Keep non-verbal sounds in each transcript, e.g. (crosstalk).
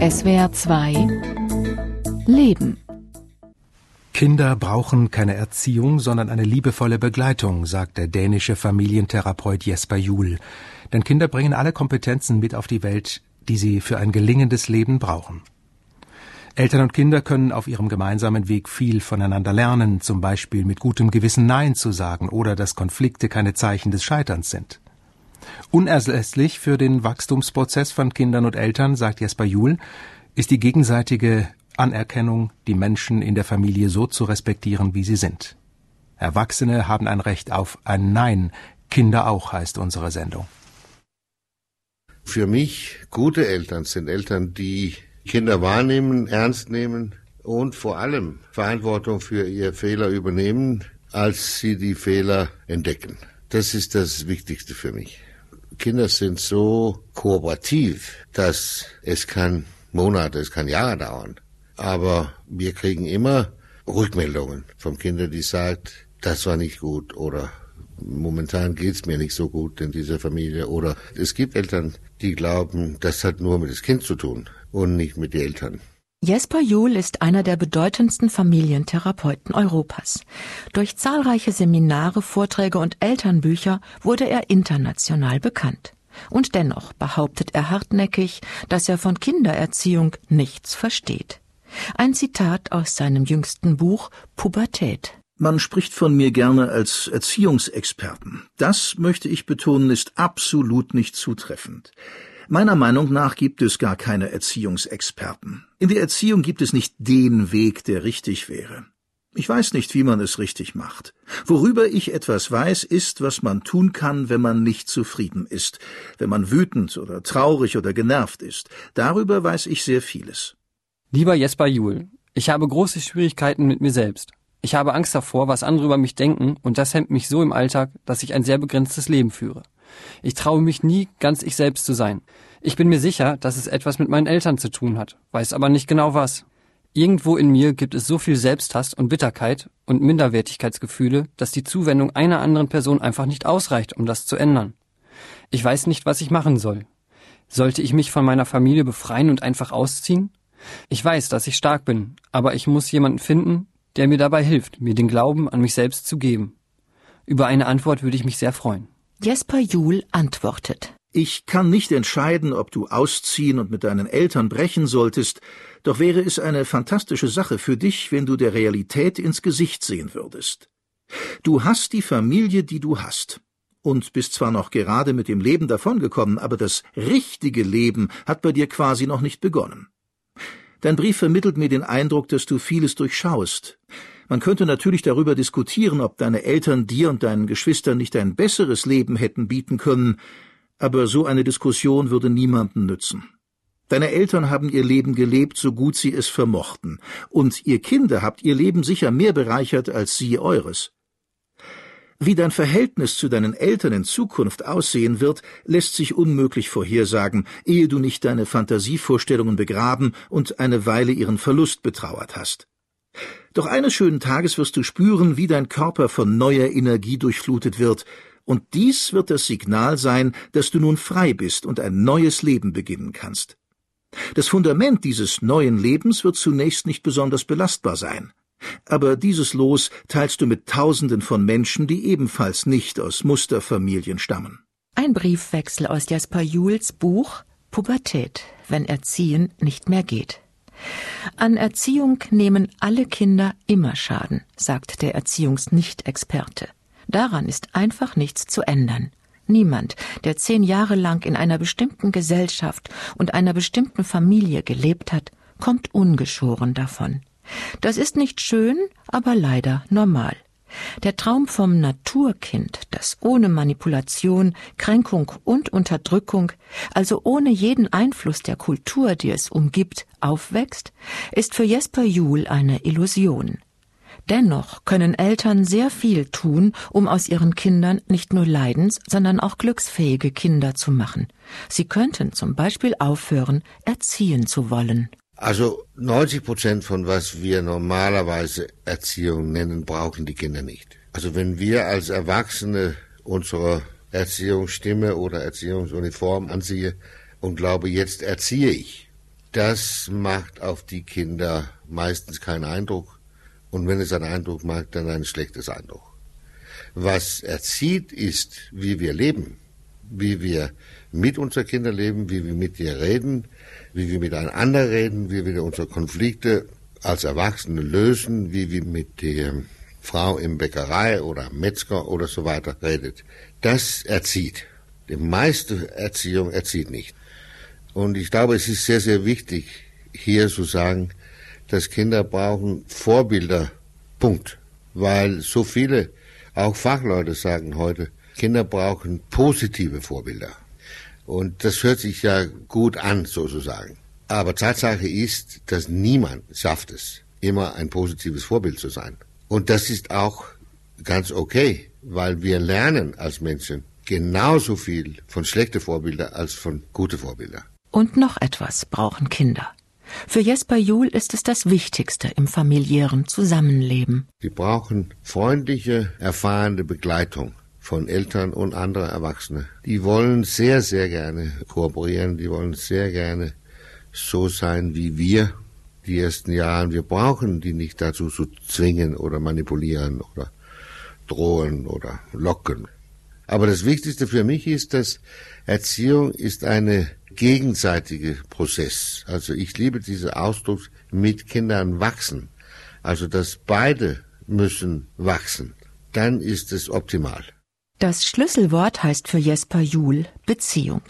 SWR 2 Leben Kinder brauchen keine Erziehung, sondern eine liebevolle Begleitung, sagt der dänische Familientherapeut Jesper Juhl. Denn Kinder bringen alle Kompetenzen mit auf die Welt, die sie für ein gelingendes Leben brauchen. Eltern und Kinder können auf ihrem gemeinsamen Weg viel voneinander lernen, zum Beispiel mit gutem Gewissen Nein zu sagen oder dass Konflikte keine Zeichen des Scheiterns sind. Unerlässlich für den Wachstumsprozess von Kindern und Eltern, sagt Jesper Juhl, ist die gegenseitige Anerkennung, die Menschen in der Familie so zu respektieren, wie sie sind. Erwachsene haben ein Recht auf ein Nein, Kinder auch, heißt unsere Sendung. Für mich gute Eltern sind Eltern, die Kinder wahrnehmen, ernst nehmen und vor allem Verantwortung für ihre Fehler übernehmen, als sie die Fehler entdecken. Das ist das Wichtigste für mich. Kinder sind so kooperativ, dass es kann Monate, es kann Jahre dauern. Aber wir kriegen immer Rückmeldungen von Kindern, die sagt, das war nicht gut oder momentan geht's mir nicht so gut in dieser Familie oder es gibt Eltern, die glauben, das hat nur mit dem Kind zu tun und nicht mit den Eltern. Jesper Juhl ist einer der bedeutendsten Familientherapeuten Europas. Durch zahlreiche Seminare, Vorträge und Elternbücher wurde er international bekannt. Und dennoch behauptet er hartnäckig, dass er von Kindererziehung nichts versteht. Ein Zitat aus seinem jüngsten Buch Pubertät. Man spricht von mir gerne als Erziehungsexperten. Das, möchte ich betonen, ist absolut nicht zutreffend. Meiner Meinung nach gibt es gar keine Erziehungsexperten. In der Erziehung gibt es nicht den Weg, der richtig wäre. Ich weiß nicht, wie man es richtig macht. Worüber ich etwas weiß, ist, was man tun kann, wenn man nicht zufrieden ist, wenn man wütend oder traurig oder genervt ist. Darüber weiß ich sehr vieles. Lieber Jesper Juhl, ich habe große Schwierigkeiten mit mir selbst. Ich habe Angst davor, was andere über mich denken, und das hemmt mich so im Alltag, dass ich ein sehr begrenztes Leben führe. Ich traue mich nie, ganz ich selbst zu sein. Ich bin mir sicher, dass es etwas mit meinen Eltern zu tun hat, weiß aber nicht genau was. Irgendwo in mir gibt es so viel Selbsthass und Bitterkeit und Minderwertigkeitsgefühle, dass die Zuwendung einer anderen Person einfach nicht ausreicht, um das zu ändern. Ich weiß nicht, was ich machen soll. Sollte ich mich von meiner Familie befreien und einfach ausziehen? Ich weiß, dass ich stark bin, aber ich muss jemanden finden, der mir dabei hilft, mir den Glauben an mich selbst zu geben. Über eine Antwort würde ich mich sehr freuen. Jesper Juhl antwortet. Ich kann nicht entscheiden, ob du ausziehen und mit deinen Eltern brechen solltest, doch wäre es eine fantastische Sache für dich, wenn du der Realität ins Gesicht sehen würdest. Du hast die Familie, die du hast, und bist zwar noch gerade mit dem Leben davongekommen, aber das richtige Leben hat bei dir quasi noch nicht begonnen. Dein Brief vermittelt mir den Eindruck, dass du vieles durchschaust. Man könnte natürlich darüber diskutieren, ob deine Eltern dir und deinen Geschwistern nicht ein besseres Leben hätten bieten können, aber so eine Diskussion würde niemanden nützen. Deine Eltern haben ihr Leben gelebt, so gut sie es vermochten, und ihr Kinder habt ihr Leben sicher mehr bereichert als sie eures. Wie dein Verhältnis zu deinen Eltern in Zukunft aussehen wird, lässt sich unmöglich vorhersagen, ehe du nicht deine Fantasievorstellungen begraben und eine Weile ihren Verlust betrauert hast. Doch eines schönen Tages wirst du spüren, wie dein Körper von neuer Energie durchflutet wird, und dies wird das Signal sein, dass du nun frei bist und ein neues Leben beginnen kannst. Das Fundament dieses neuen Lebens wird zunächst nicht besonders belastbar sein. Aber dieses Los teilst du mit Tausenden von Menschen, die ebenfalls nicht aus Musterfamilien stammen. Ein Briefwechsel aus Jasper Juhls Buch Pubertät, wenn Erziehen nicht mehr geht. An Erziehung nehmen alle Kinder immer Schaden, sagt der Erziehungsnichtexperte. Daran ist einfach nichts zu ändern. Niemand, der zehn Jahre lang in einer bestimmten Gesellschaft und einer bestimmten Familie gelebt hat, kommt ungeschoren davon. Das ist nicht schön, aber leider normal. Der Traum vom Naturkind, das ohne Manipulation, Kränkung und Unterdrückung, also ohne jeden Einfluss der Kultur, die es umgibt, aufwächst, ist für Jesper Juhl eine Illusion. Dennoch können Eltern sehr viel tun, um aus ihren Kindern nicht nur leidens, sondern auch glücksfähige Kinder zu machen. Sie könnten zum Beispiel aufhören, erziehen zu wollen. Also 90 Prozent von was wir normalerweise Erziehung nennen, brauchen die Kinder nicht. Also wenn wir als Erwachsene unsere Erziehungsstimme oder Erziehungsuniform anziehe und glaube, jetzt erziehe ich, das macht auf die Kinder meistens keinen Eindruck. Und wenn es einen Eindruck macht, dann ein schlechtes Eindruck. Was erzieht, ist, wie wir leben, wie wir mit unseren Kindern leben, wie wir mit ihr reden, wie wir miteinander reden, wie wir unsere Konflikte als Erwachsene lösen, wie wir mit der Frau im Bäckerei oder Metzger oder so weiter redet. Das erzieht. Die meiste Erziehung erzieht nicht. Und ich glaube, es ist sehr, sehr wichtig, hier zu sagen, dass Kinder brauchen Vorbilder. Punkt. Weil so viele, auch Fachleute sagen heute, Kinder brauchen positive Vorbilder. Und das hört sich ja gut an, sozusagen. Aber Tatsache ist, dass niemand schafft es, immer ein positives Vorbild zu sein. Und das ist auch ganz okay, weil wir lernen als Menschen genauso viel von schlechten Vorbildern als von guten Vorbildern. Und noch etwas brauchen Kinder. Für Jesper Juhl ist es das Wichtigste im familiären Zusammenleben. Sie brauchen freundliche, erfahrene Begleitung von Eltern und anderen Erwachsenen. Die wollen sehr, sehr gerne kooperieren, die wollen sehr gerne so sein wie wir die ersten Jahre. Wir brauchen die nicht dazu zu zwingen oder manipulieren oder drohen oder locken. Aber das Wichtigste für mich ist, dass Erziehung ist eine gegenseitige Prozess. Also ich liebe diesen Ausdruck mit Kindern wachsen. Also dass beide müssen wachsen. Dann ist es optimal. Das Schlüsselwort heißt für Jesper Juhl Beziehung.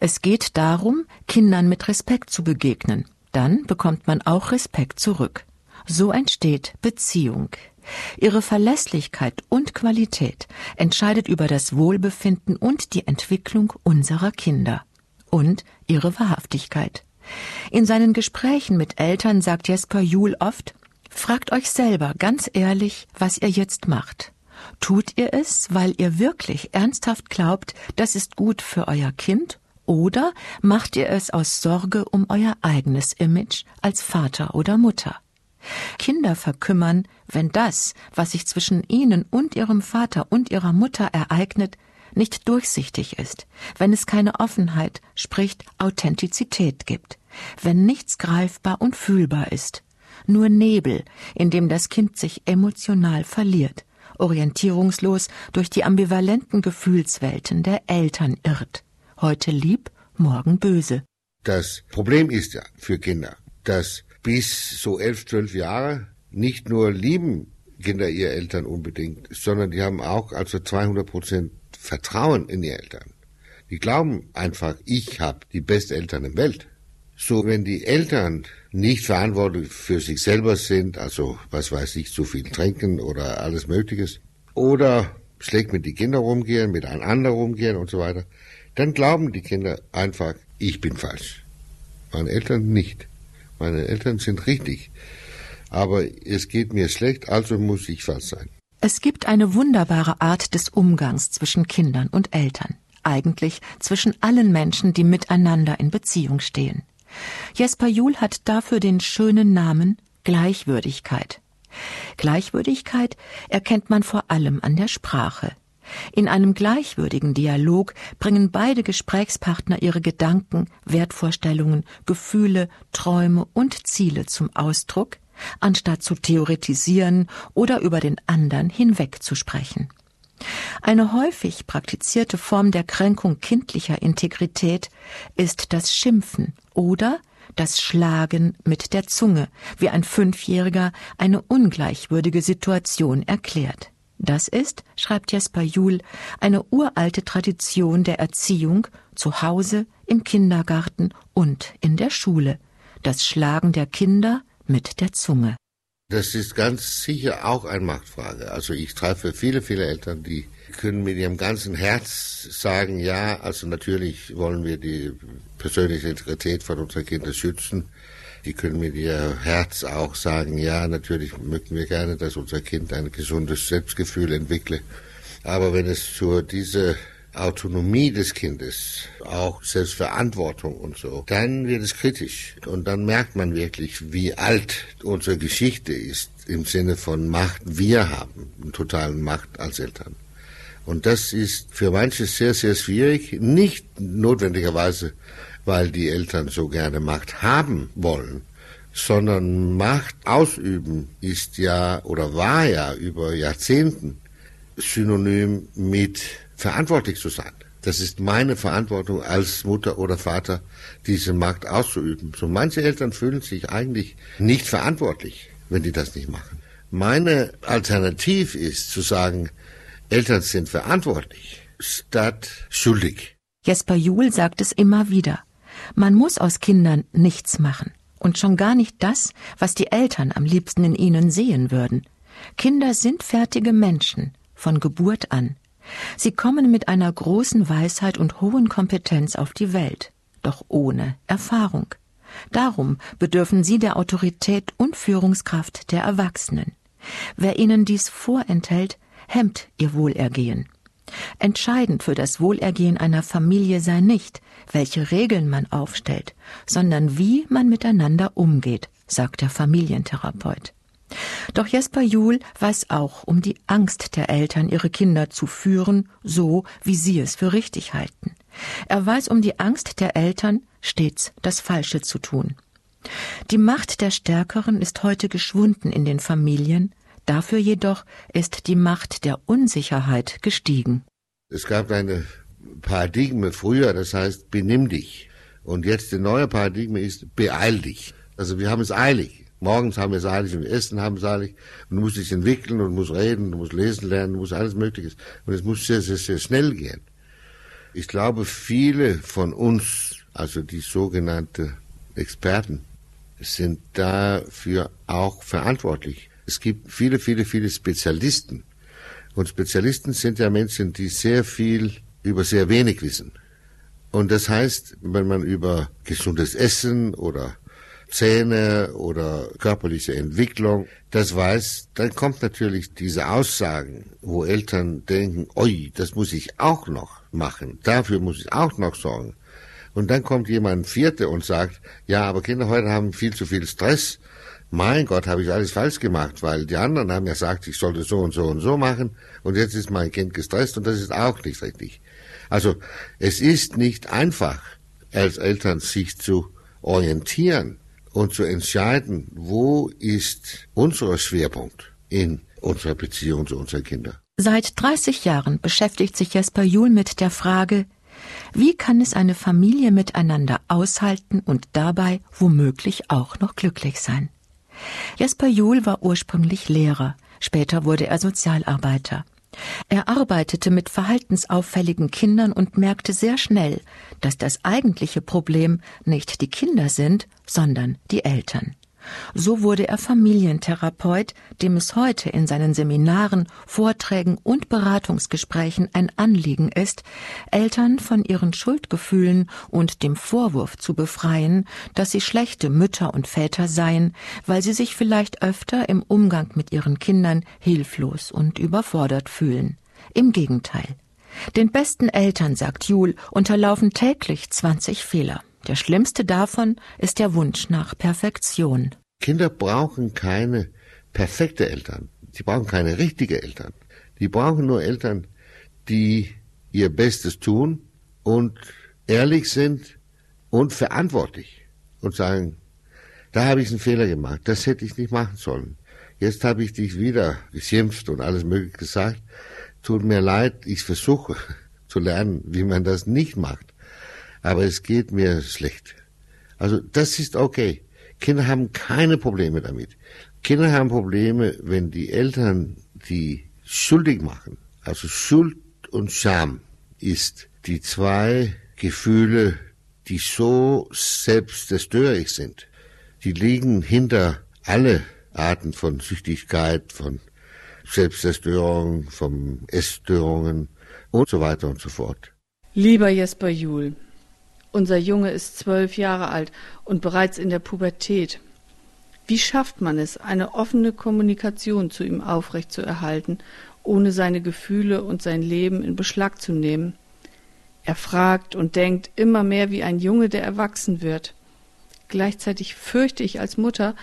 Es geht darum, Kindern mit Respekt zu begegnen. Dann bekommt man auch Respekt zurück. So entsteht Beziehung. Ihre Verlässlichkeit und Qualität entscheidet über das Wohlbefinden und die Entwicklung unserer Kinder und ihre Wahrhaftigkeit. In seinen Gesprächen mit Eltern sagt Jesper Juhl oft, fragt euch selber ganz ehrlich, was ihr jetzt macht. Tut ihr es, weil ihr wirklich ernsthaft glaubt, das ist gut für euer Kind? Oder macht ihr es aus Sorge um euer eigenes Image als Vater oder Mutter? Kinder verkümmern, wenn das, was sich zwischen ihnen und ihrem Vater und ihrer Mutter ereignet, nicht durchsichtig ist, wenn es keine Offenheit, sprich Authentizität gibt, wenn nichts greifbar und fühlbar ist, nur Nebel, in dem das Kind sich emotional verliert, orientierungslos durch die ambivalenten Gefühlswelten der Eltern irrt, heute lieb, morgen böse. Das Problem ist ja für Kinder, dass bis so elf, zwölf Jahre nicht nur lieben Kinder ihre Eltern unbedingt, sondern die haben auch also 200 Prozent Vertrauen in die Eltern. Die glauben einfach, ich habe die besten Eltern im Welt. So, wenn die Eltern nicht verantwortlich für sich selber sind, also was weiß ich, zu viel trinken oder alles Mögliches, oder schlecht mit den Kindern rumgehen, mit einem anderen rumgehen und so weiter, dann glauben die Kinder einfach, ich bin falsch. Meine Eltern nicht. Meine Eltern sind richtig. Aber es geht mir schlecht, also muss ich falsch sein. Es gibt eine wunderbare Art des Umgangs zwischen Kindern und Eltern, eigentlich zwischen allen Menschen, die miteinander in Beziehung stehen. Jesper Juhl hat dafür den schönen Namen Gleichwürdigkeit. Gleichwürdigkeit erkennt man vor allem an der Sprache. In einem gleichwürdigen Dialog bringen beide Gesprächspartner ihre Gedanken, Wertvorstellungen, Gefühle, Träume und Ziele zum Ausdruck, anstatt zu theoretisieren oder über den anderen hinweg zu sprechen. Eine häufig praktizierte Form der Kränkung kindlicher Integrität ist das Schimpfen oder das Schlagen mit der Zunge, wie ein Fünfjähriger eine ungleichwürdige Situation erklärt. Das ist, schreibt Jesper Juhl, eine uralte Tradition der Erziehung zu Hause, im Kindergarten und in der Schule. Das Schlagen der Kinder mit der Zunge. Das ist ganz sicher auch eine Machtfrage. Also ich treffe viele, viele Eltern, die können mit ihrem ganzen Herz sagen, ja, also natürlich wollen wir die persönliche Integrität von unseren Kindern schützen. Die können mit ihr Herz auch sagen, ja, natürlich möchten wir gerne, dass unser Kind ein gesundes Selbstgefühl entwickle. Aber wenn es zu dieser Autonomie des Kindes, auch Selbstverantwortung und so, dann wird es kritisch. Und dann merkt man wirklich, wie alt unsere Geschichte ist im Sinne von Macht. Wir haben eine totale Macht als Eltern. Und das ist für manche sehr, sehr schwierig, nicht notwendigerweise weil die Eltern so gerne Macht haben wollen, sondern Macht ausüben ist ja oder war ja über Jahrzehnten synonym mit verantwortlich zu sein. Das ist meine Verantwortung als Mutter oder Vater, diese Macht auszuüben. So manche Eltern fühlen sich eigentlich nicht verantwortlich, wenn die das nicht machen. Meine Alternative ist zu sagen, Eltern sind verantwortlich statt schuldig. Jesper Juhl sagt es immer wieder. Man muss aus Kindern nichts machen. Und schon gar nicht das, was die Eltern am liebsten in ihnen sehen würden. Kinder sind fertige Menschen, von Geburt an. Sie kommen mit einer großen Weisheit und hohen Kompetenz auf die Welt, doch ohne Erfahrung. Darum bedürfen sie der Autorität und Führungskraft der Erwachsenen. Wer ihnen dies vorenthält, hemmt ihr Wohlergehen. Entscheidend für das Wohlergehen einer Familie sei nicht, welche Regeln man aufstellt, sondern wie man miteinander umgeht, sagt der Familientherapeut. Doch Jesper Juhl weiß auch um die Angst der Eltern, ihre Kinder zu führen, so wie sie es für richtig halten. Er weiß um die Angst der Eltern, stets das Falsche zu tun. Die Macht der Stärkeren ist heute geschwunden in den Familien, dafür jedoch ist die Macht der Unsicherheit gestiegen. Es gab eine Paradigme früher, das heißt benimm dich. Und jetzt der neue Paradigma ist beeil dich. Also wir haben es eilig. Morgens haben wir es eilig und Essen haben es eilig. Und du musst dich entwickeln und musst reden, du musst lesen lernen, du musst alles Mögliche. Und es muss sehr, sehr, sehr schnell gehen. Ich glaube, viele von uns, also die sogenannten Experten, sind dafür auch verantwortlich. Es gibt viele, viele, viele Spezialisten. Und Spezialisten sind ja Menschen, die sehr viel über sehr wenig wissen. Und das heißt, wenn man über gesundes Essen oder Zähne oder körperliche Entwicklung das weiß, dann kommt natürlich diese Aussagen, wo Eltern denken, oi, das muss ich auch noch machen, dafür muss ich auch noch sorgen. Und dann kommt jemand Vierte und sagt, ja, aber Kinder heute haben viel zu viel Stress. Mein Gott, habe ich alles falsch gemacht, weil die anderen haben ja gesagt, ich sollte so und so und so machen und jetzt ist mein Kind gestresst und das ist auch nicht richtig. Also es ist nicht einfach, als Eltern sich zu orientieren und zu entscheiden, wo ist unser Schwerpunkt in unserer Beziehung zu unseren Kindern. Seit 30 Jahren beschäftigt sich Jesper Juhl mit der Frage, wie kann es eine Familie miteinander aushalten und dabei womöglich auch noch glücklich sein? Jesper Juhl war ursprünglich Lehrer, später wurde er Sozialarbeiter. Er arbeitete mit verhaltensauffälligen Kindern und merkte sehr schnell, dass das eigentliche Problem nicht die Kinder sind, sondern die Eltern. So wurde er Familientherapeut, dem es heute in seinen Seminaren, Vorträgen und Beratungsgesprächen ein Anliegen ist, Eltern von ihren Schuldgefühlen und dem Vorwurf zu befreien, dass sie schlechte Mütter und Väter seien, weil sie sich vielleicht öfter im Umgang mit ihren Kindern hilflos und überfordert fühlen. Im Gegenteil. Den besten Eltern, sagt Jul, unterlaufen täglich 20 Fehler. Der schlimmste davon ist der Wunsch nach Perfektion. Kinder brauchen keine perfekte Eltern. Sie brauchen keine richtige Eltern. Die brauchen nur Eltern, die ihr Bestes tun und ehrlich sind und verantwortlich und sagen, da habe ich einen Fehler gemacht, das hätte ich nicht machen sollen. Jetzt habe ich dich wieder geschimpft und alles mögliche gesagt. Tut mir leid, ich versuche (laughs) zu lernen, wie man das nicht macht aber es geht mir schlecht. Also das ist okay. Kinder haben keine Probleme damit. Kinder haben Probleme, wenn die Eltern die schuldig machen. Also Schuld und Scham ist die zwei Gefühle, die so selbstzerstörerisch sind. Die liegen hinter alle Arten von Süchtigkeit, von Selbstzerstörung, von Essstörungen und so weiter und so fort. Lieber Jesper Juhl, unser Junge ist zwölf Jahre alt und bereits in der Pubertät. Wie schafft man es, eine offene Kommunikation zu ihm aufrechtzuerhalten, ohne seine Gefühle und sein Leben in Beschlag zu nehmen? Er fragt und denkt immer mehr wie ein Junge, der erwachsen wird. Gleichzeitig fürchte ich als Mutter,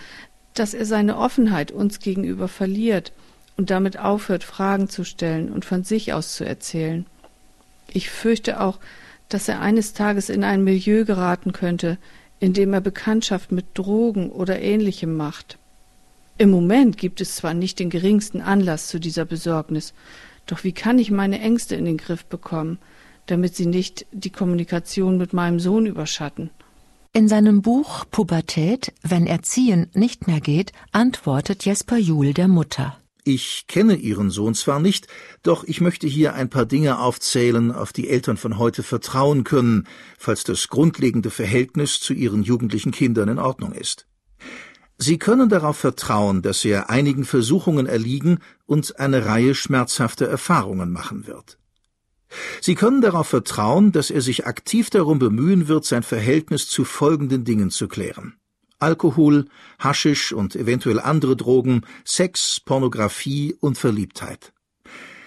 dass er seine Offenheit uns gegenüber verliert und damit aufhört, Fragen zu stellen und von sich aus zu erzählen. Ich fürchte auch, dass er eines Tages in ein Milieu geraten könnte, in dem er Bekanntschaft mit Drogen oder ähnlichem macht. Im Moment gibt es zwar nicht den geringsten Anlass zu dieser Besorgnis, doch wie kann ich meine Ängste in den Griff bekommen, damit sie nicht die Kommunikation mit meinem Sohn überschatten? In seinem Buch Pubertät, wenn Erziehen nicht mehr geht, antwortet Jesper Juhl der Mutter. Ich kenne Ihren Sohn zwar nicht, doch ich möchte hier ein paar Dinge aufzählen, auf die Eltern von heute vertrauen können, falls das grundlegende Verhältnis zu ihren jugendlichen Kindern in Ordnung ist. Sie können darauf vertrauen, dass er einigen Versuchungen erliegen und eine Reihe schmerzhafter Erfahrungen machen wird. Sie können darauf vertrauen, dass er sich aktiv darum bemühen wird, sein Verhältnis zu folgenden Dingen zu klären. Alkohol, Haschisch und eventuell andere Drogen, Sex, Pornografie und Verliebtheit.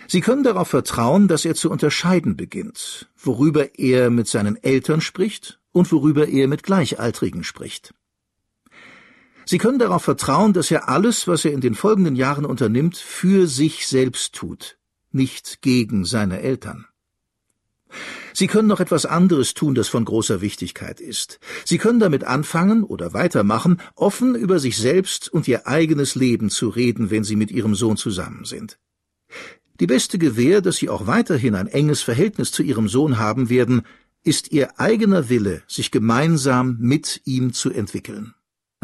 Sie können darauf vertrauen, dass er zu unterscheiden beginnt, worüber er mit seinen Eltern spricht und worüber er mit Gleichaltrigen spricht. Sie können darauf vertrauen, dass er alles, was er in den folgenden Jahren unternimmt, für sich selbst tut, nicht gegen seine Eltern. Sie können noch etwas anderes tun, das von großer Wichtigkeit ist. Sie können damit anfangen oder weitermachen, offen über sich selbst und ihr eigenes Leben zu reden, wenn Sie mit Ihrem Sohn zusammen sind. Die beste Gewähr, dass Sie auch weiterhin ein enges Verhältnis zu Ihrem Sohn haben werden, ist Ihr eigener Wille, sich gemeinsam mit ihm zu entwickeln.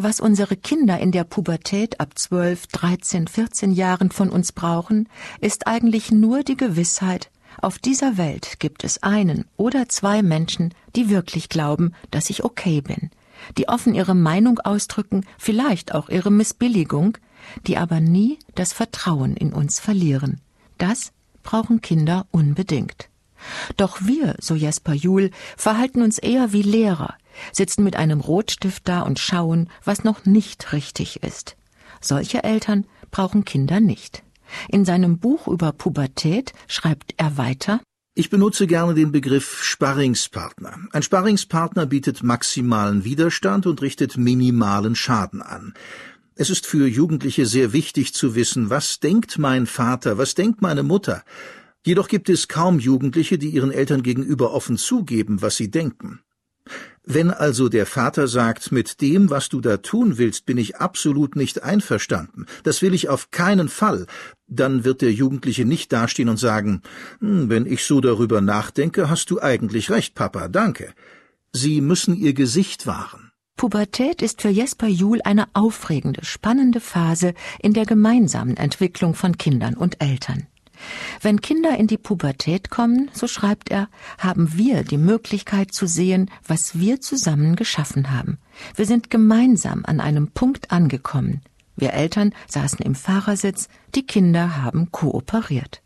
Was unsere Kinder in der Pubertät ab 12, 13, 14 Jahren von uns brauchen, ist eigentlich nur die Gewissheit, auf dieser Welt gibt es einen oder zwei Menschen, die wirklich glauben, dass ich okay bin, die offen ihre Meinung ausdrücken, vielleicht auch ihre Missbilligung, die aber nie das Vertrauen in uns verlieren. Das brauchen Kinder unbedingt. Doch wir, so Jesper Juhl, verhalten uns eher wie Lehrer, sitzen mit einem Rotstift da und schauen, was noch nicht richtig ist. Solche Eltern brauchen Kinder nicht. In seinem Buch über Pubertät schreibt er weiter Ich benutze gerne den Begriff Sparringspartner. Ein Sparringspartner bietet maximalen Widerstand und richtet minimalen Schaden an. Es ist für Jugendliche sehr wichtig zu wissen, was denkt mein Vater, was denkt meine Mutter. Jedoch gibt es kaum Jugendliche, die ihren Eltern gegenüber offen zugeben, was sie denken. Wenn also der Vater sagt, mit dem, was du da tun willst, bin ich absolut nicht einverstanden, das will ich auf keinen Fall, dann wird der Jugendliche nicht dastehen und sagen, hm, wenn ich so darüber nachdenke, hast du eigentlich recht, Papa, danke. Sie müssen ihr Gesicht wahren. Pubertät ist für Jesper Juhl eine aufregende, spannende Phase in der gemeinsamen Entwicklung von Kindern und Eltern. Wenn Kinder in die Pubertät kommen, so schreibt er, haben wir die Möglichkeit zu sehen, was wir zusammen geschaffen haben. Wir sind gemeinsam an einem Punkt angekommen. Wir Eltern saßen im Fahrersitz, die Kinder haben kooperiert.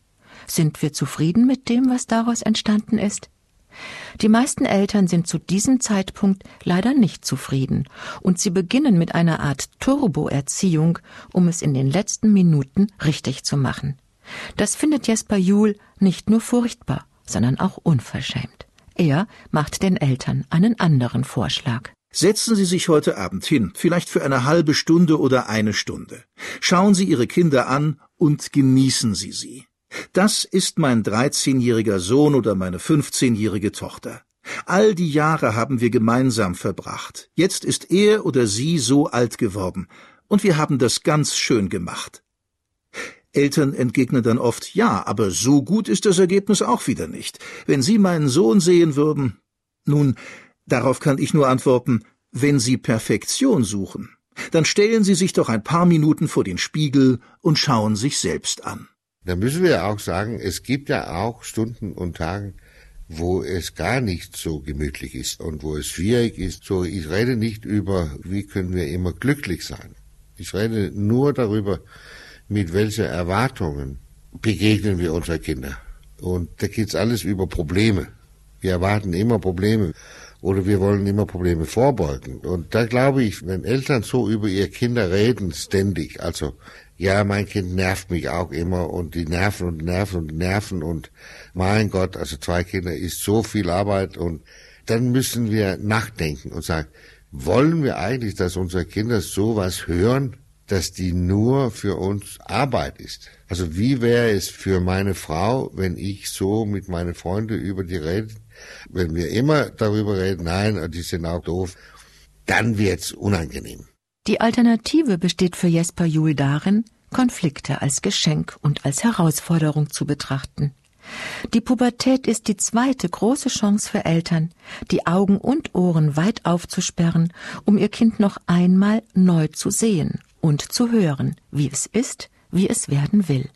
Sind wir zufrieden mit dem, was daraus entstanden ist? Die meisten Eltern sind zu diesem Zeitpunkt leider nicht zufrieden und sie beginnen mit einer Art Turboerziehung, um es in den letzten Minuten richtig zu machen. Das findet Jesper Juhl nicht nur furchtbar, sondern auch unverschämt. Er macht den Eltern einen anderen Vorschlag. Setzen Sie sich heute Abend hin, vielleicht für eine halbe Stunde oder eine Stunde. Schauen Sie Ihre Kinder an und genießen Sie sie. Das ist mein 13-jähriger Sohn oder meine 15-jährige Tochter. All die Jahre haben wir gemeinsam verbracht. Jetzt ist er oder sie so alt geworden. Und wir haben das ganz schön gemacht. Eltern entgegnen dann oft, ja, aber so gut ist das Ergebnis auch wieder nicht. Wenn Sie meinen Sohn sehen würden. Nun, darauf kann ich nur antworten, wenn Sie Perfektion suchen, dann stellen Sie sich doch ein paar Minuten vor den Spiegel und schauen sich selbst an. Da müssen wir auch sagen, es gibt ja auch Stunden und Tagen, wo es gar nicht so gemütlich ist und wo es schwierig ist. So, ich rede nicht über, wie können wir immer glücklich sein. Ich rede nur darüber, mit welchen Erwartungen begegnen wir unserer Kinder. Und da geht's alles über Probleme. Wir erwarten immer Probleme oder wir wollen immer Probleme vorbeugen. Und da glaube ich, wenn Eltern so über ihre Kinder reden, ständig, also ja, mein Kind nervt mich auch immer und die nerven und nerven und nerven und mein Gott, also zwei Kinder ist so viel Arbeit und dann müssen wir nachdenken und sagen, wollen wir eigentlich, dass unsere Kinder sowas hören dass die nur für uns Arbeit ist. Also wie wäre es für meine Frau, wenn ich so mit meinen Freunden über die rede, wenn wir immer darüber reden, nein, die sind auch doof, dann wird's unangenehm. Die Alternative besteht für Jesper Juhl darin, Konflikte als Geschenk und als Herausforderung zu betrachten. Die Pubertät ist die zweite große Chance für Eltern, die Augen und Ohren weit aufzusperren, um ihr Kind noch einmal neu zu sehen und zu hören, wie es ist, wie es werden will.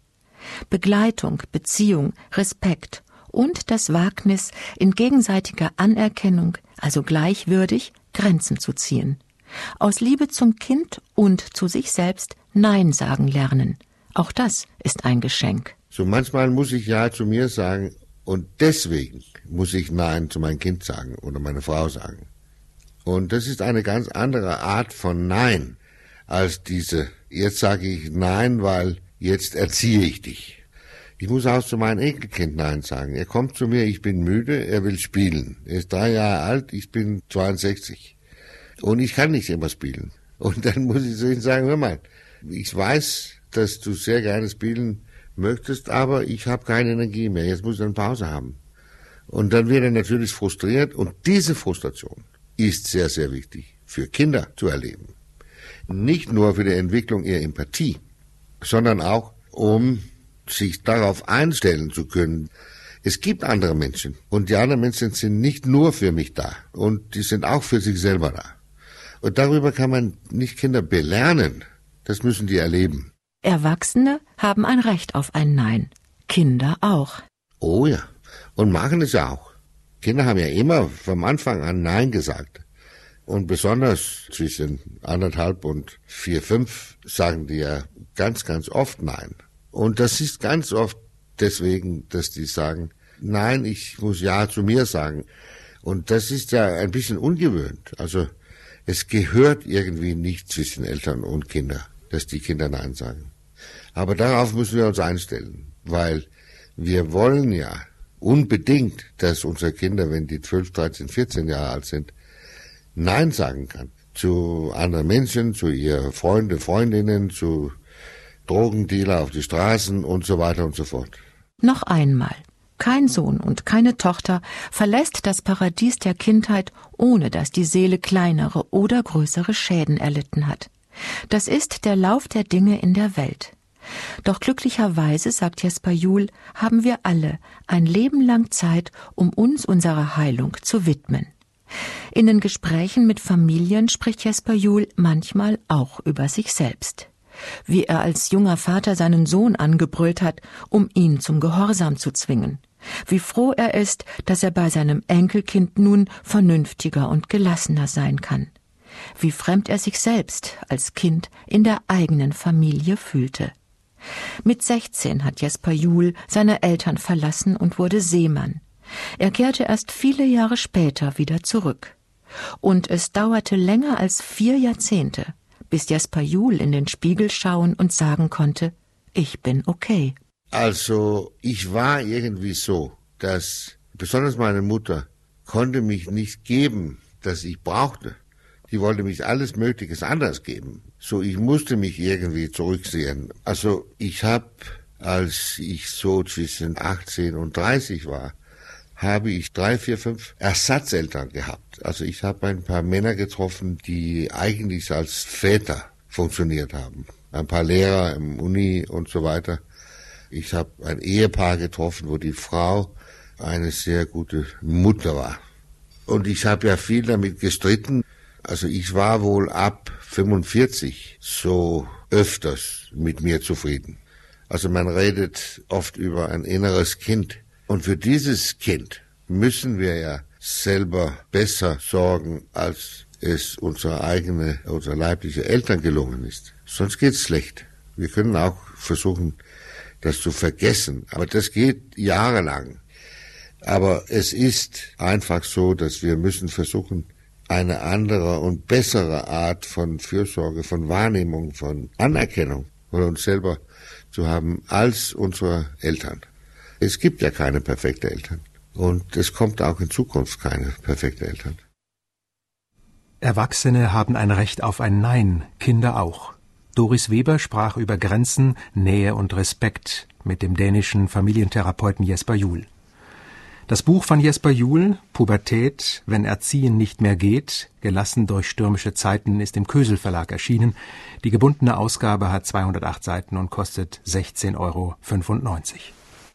Begleitung, Beziehung, Respekt und das Wagnis, in gegenseitiger Anerkennung, also gleichwürdig, Grenzen zu ziehen. Aus Liebe zum Kind und zu sich selbst Nein sagen lernen. Auch das ist ein Geschenk. So manchmal muss ich Ja zu mir sagen und deswegen muss ich Nein zu meinem Kind sagen oder meiner Frau sagen. Und das ist eine ganz andere Art von Nein als diese, jetzt sage ich Nein, weil jetzt erziehe ich dich. Ich muss auch zu meinem Enkelkind Nein sagen. Er kommt zu mir, ich bin müde, er will spielen. Er ist drei Jahre alt, ich bin 62. Und ich kann nicht immer spielen. Und dann muss ich zu ihm sagen, hör mal, ich weiß, dass du sehr gerne spielen möchtest, aber ich habe keine Energie mehr, jetzt muss ich eine Pause haben. Und dann wird er natürlich frustriert und diese Frustration ist sehr, sehr wichtig für Kinder zu erleben. Nicht nur für die Entwicklung ihrer Empathie, sondern auch, um sich darauf einstellen zu können. Es gibt andere Menschen und die anderen Menschen sind nicht nur für mich da und die sind auch für sich selber da. Und darüber kann man nicht Kinder belernen, das müssen die erleben. Erwachsene haben ein Recht auf ein Nein. Kinder auch. Oh ja. Und machen es auch. Kinder haben ja immer vom Anfang an Nein gesagt. Und besonders zwischen anderthalb und vier, fünf sagen die ja ganz, ganz oft Nein. Und das ist ganz oft deswegen, dass die sagen, nein, ich muss Ja zu mir sagen. Und das ist ja ein bisschen ungewöhnt. Also es gehört irgendwie nicht zwischen Eltern und Kinder dass die Kinder Nein sagen. Aber darauf müssen wir uns einstellen, weil wir wollen ja unbedingt, dass unsere Kinder, wenn die 12, 13, 14 Jahre alt sind, Nein sagen kann. Zu anderen Menschen, zu ihren Freunden, Freundinnen, zu Drogendealer auf die Straßen und so weiter und so fort. Noch einmal. Kein Sohn und keine Tochter verlässt das Paradies der Kindheit, ohne dass die Seele kleinere oder größere Schäden erlitten hat. Das ist der Lauf der Dinge in der Welt. Doch glücklicherweise, sagt Jesper Juhl, haben wir alle ein Leben lang Zeit, um uns unserer Heilung zu widmen. In den Gesprächen mit Familien spricht Jesper Juhl manchmal auch über sich selbst. Wie er als junger Vater seinen Sohn angebrüllt hat, um ihn zum Gehorsam zu zwingen. Wie froh er ist, dass er bei seinem Enkelkind nun vernünftiger und gelassener sein kann wie fremd er sich selbst als Kind in der eigenen Familie fühlte. Mit 16 hat Jesper Juhl seine Eltern verlassen und wurde Seemann. Er kehrte erst viele Jahre später wieder zurück. Und es dauerte länger als vier Jahrzehnte, bis Jesper Juhl in den Spiegel schauen und sagen konnte, ich bin okay. Also, ich war irgendwie so, dass besonders meine Mutter konnte mich nicht geben, dass ich brauchte. Die wollte mich alles Mögliches anders geben. So, ich musste mich irgendwie zurücksehen. Also ich habe, als ich so zwischen 18 und 30 war, habe ich drei, vier, fünf Ersatzeltern gehabt. Also ich habe ein paar Männer getroffen, die eigentlich als Väter funktioniert haben. Ein paar Lehrer im Uni und so weiter. Ich habe ein Ehepaar getroffen, wo die Frau eine sehr gute Mutter war. Und ich habe ja viel damit gestritten, also ich war wohl ab 45 so öfters mit mir zufrieden. Also man redet oft über ein inneres Kind. Und für dieses Kind müssen wir ja selber besser sorgen, als es unsere eigene, unsere leibliche Eltern gelungen ist. Sonst geht's schlecht. Wir können auch versuchen, das zu vergessen. Aber das geht jahrelang. Aber es ist einfach so, dass wir müssen versuchen, eine andere und bessere Art von Fürsorge, von Wahrnehmung, von Anerkennung von uns selber zu haben als unsere Eltern. Es gibt ja keine perfekte Eltern. Und es kommt auch in Zukunft keine perfekte Eltern. Erwachsene haben ein Recht auf ein Nein, Kinder auch. Doris Weber sprach über Grenzen, Nähe und Respekt mit dem dänischen Familientherapeuten Jesper Juhl. Das Buch von Jesper Juhl, Pubertät, wenn Erziehen nicht mehr geht, gelassen durch stürmische Zeiten, ist im Kösel Verlag erschienen. Die gebundene Ausgabe hat 208 Seiten und kostet 16,95 Euro.